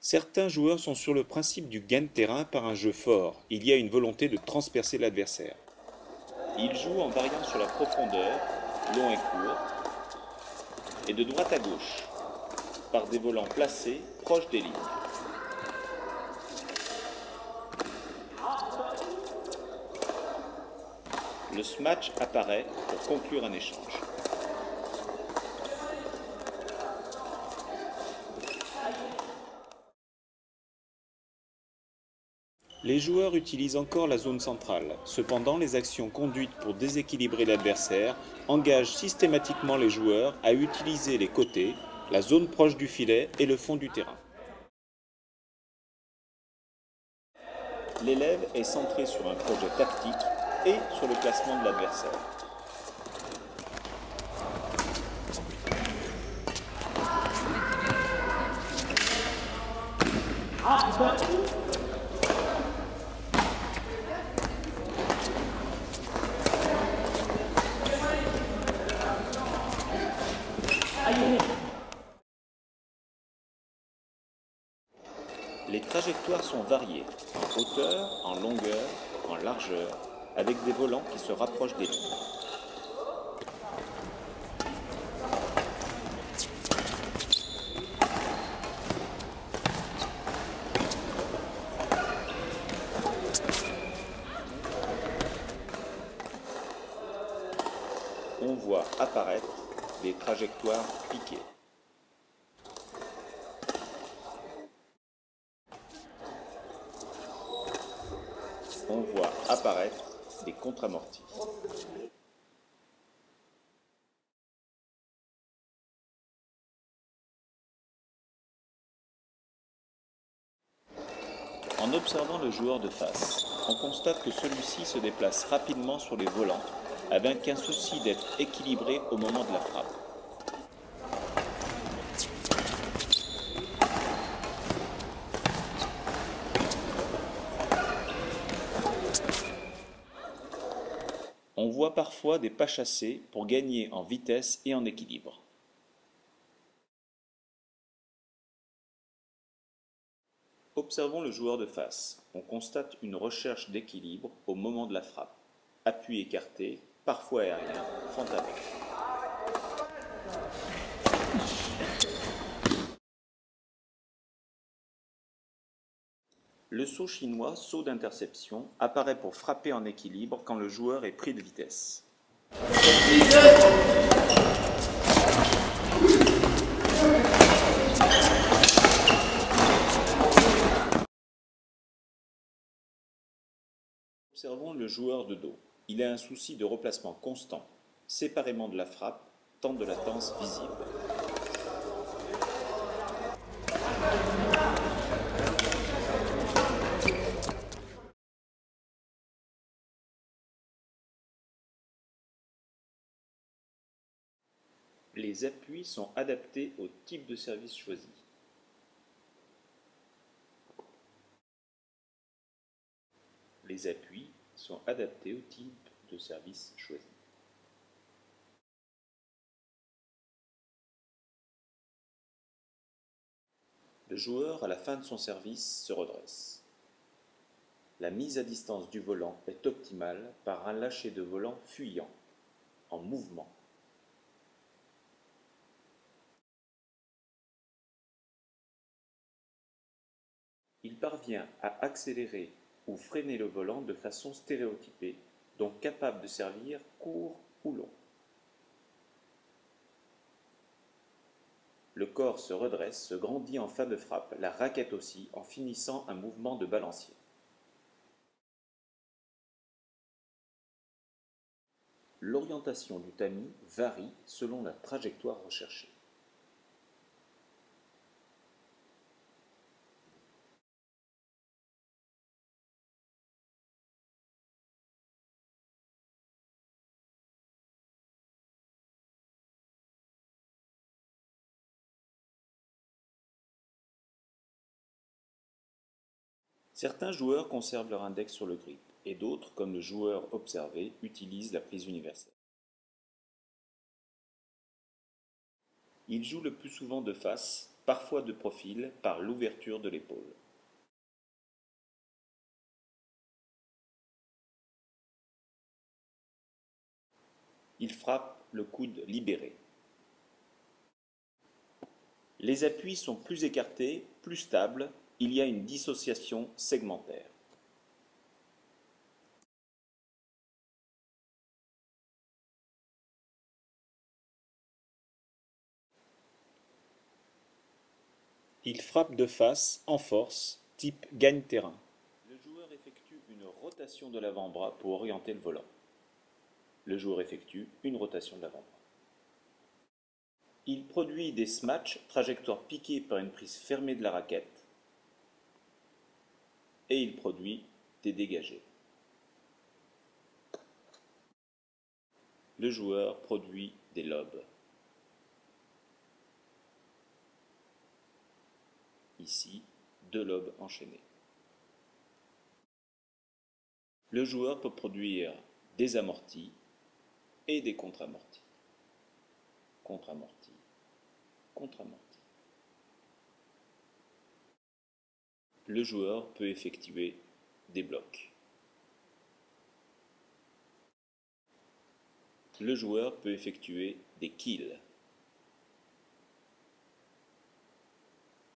Certains joueurs sont sur le principe du gain de terrain par un jeu fort. Il y a une volonté de transpercer l'adversaire. Ils jouent en variant sur la profondeur, long et court, et de droite à gauche, par des volants placés proches des lignes. Le smash apparaît pour conclure un échange. Les joueurs utilisent encore la zone centrale. Cependant, les actions conduites pour déséquilibrer l'adversaire engagent systématiquement les joueurs à utiliser les côtés, la zone proche du filet et le fond du terrain. L'élève est centré sur un projet tactique et sur le placement de l'adversaire. Les trajectoires sont variées, en hauteur, en longueur, en largeur, avec des volants qui se rapprochent des lignes. On voit apparaître des trajectoires piquées. On voit apparaître des contre-amortis. En observant le joueur de face, on constate que celui-ci se déplace rapidement sur les volants avec un souci d'être équilibré au moment de la frappe. Voit parfois des pas chassés pour gagner en vitesse et en équilibre. Observons le joueur de face. On constate une recherche d'équilibre au moment de la frappe. Appui écarté, parfois aérien, fente Le saut chinois, saut d'interception, apparaît pour frapper en équilibre quand le joueur est pris de vitesse. Observons le joueur de dos. Il a un souci de replacement constant, séparément de la frappe, tant de latence visible. Les appuis sont adaptés au type de service choisi. Les appuis sont adaptés au type de service choisi. Le joueur, à la fin de son service, se redresse. La mise à distance du volant est optimale par un lâcher de volant fuyant, en mouvement. Il parvient à accélérer ou freiner le volant de façon stéréotypée, donc capable de servir court ou long. Le corps se redresse, se grandit en fin de frappe, la raquette aussi, en finissant un mouvement de balancier. L'orientation du tamis varie selon la trajectoire recherchée. Certains joueurs conservent leur index sur le grip, et d'autres, comme le joueur observé, utilisent la prise universelle. Ils jouent le plus souvent de face, parfois de profil par l'ouverture de l'épaule. Il frappe le coude libéré. Les appuis sont plus écartés, plus stables, il y a une dissociation segmentaire. Il frappe de face, en force, type gagne-terrain. Le joueur effectue une rotation de l'avant-bras pour orienter le volant. Le joueur effectue une rotation de l'avant-bras. Il produit des smatchs, trajectoire piquée par une prise fermée de la raquette, et il produit des dégagés. Le joueur produit des lobes. Ici, deux lobes enchaînés. Le joueur peut produire des amortis et des contre-amortis. Contre-amortis, contre-amortis. Le joueur peut effectuer des blocs. Le joueur peut effectuer des kills.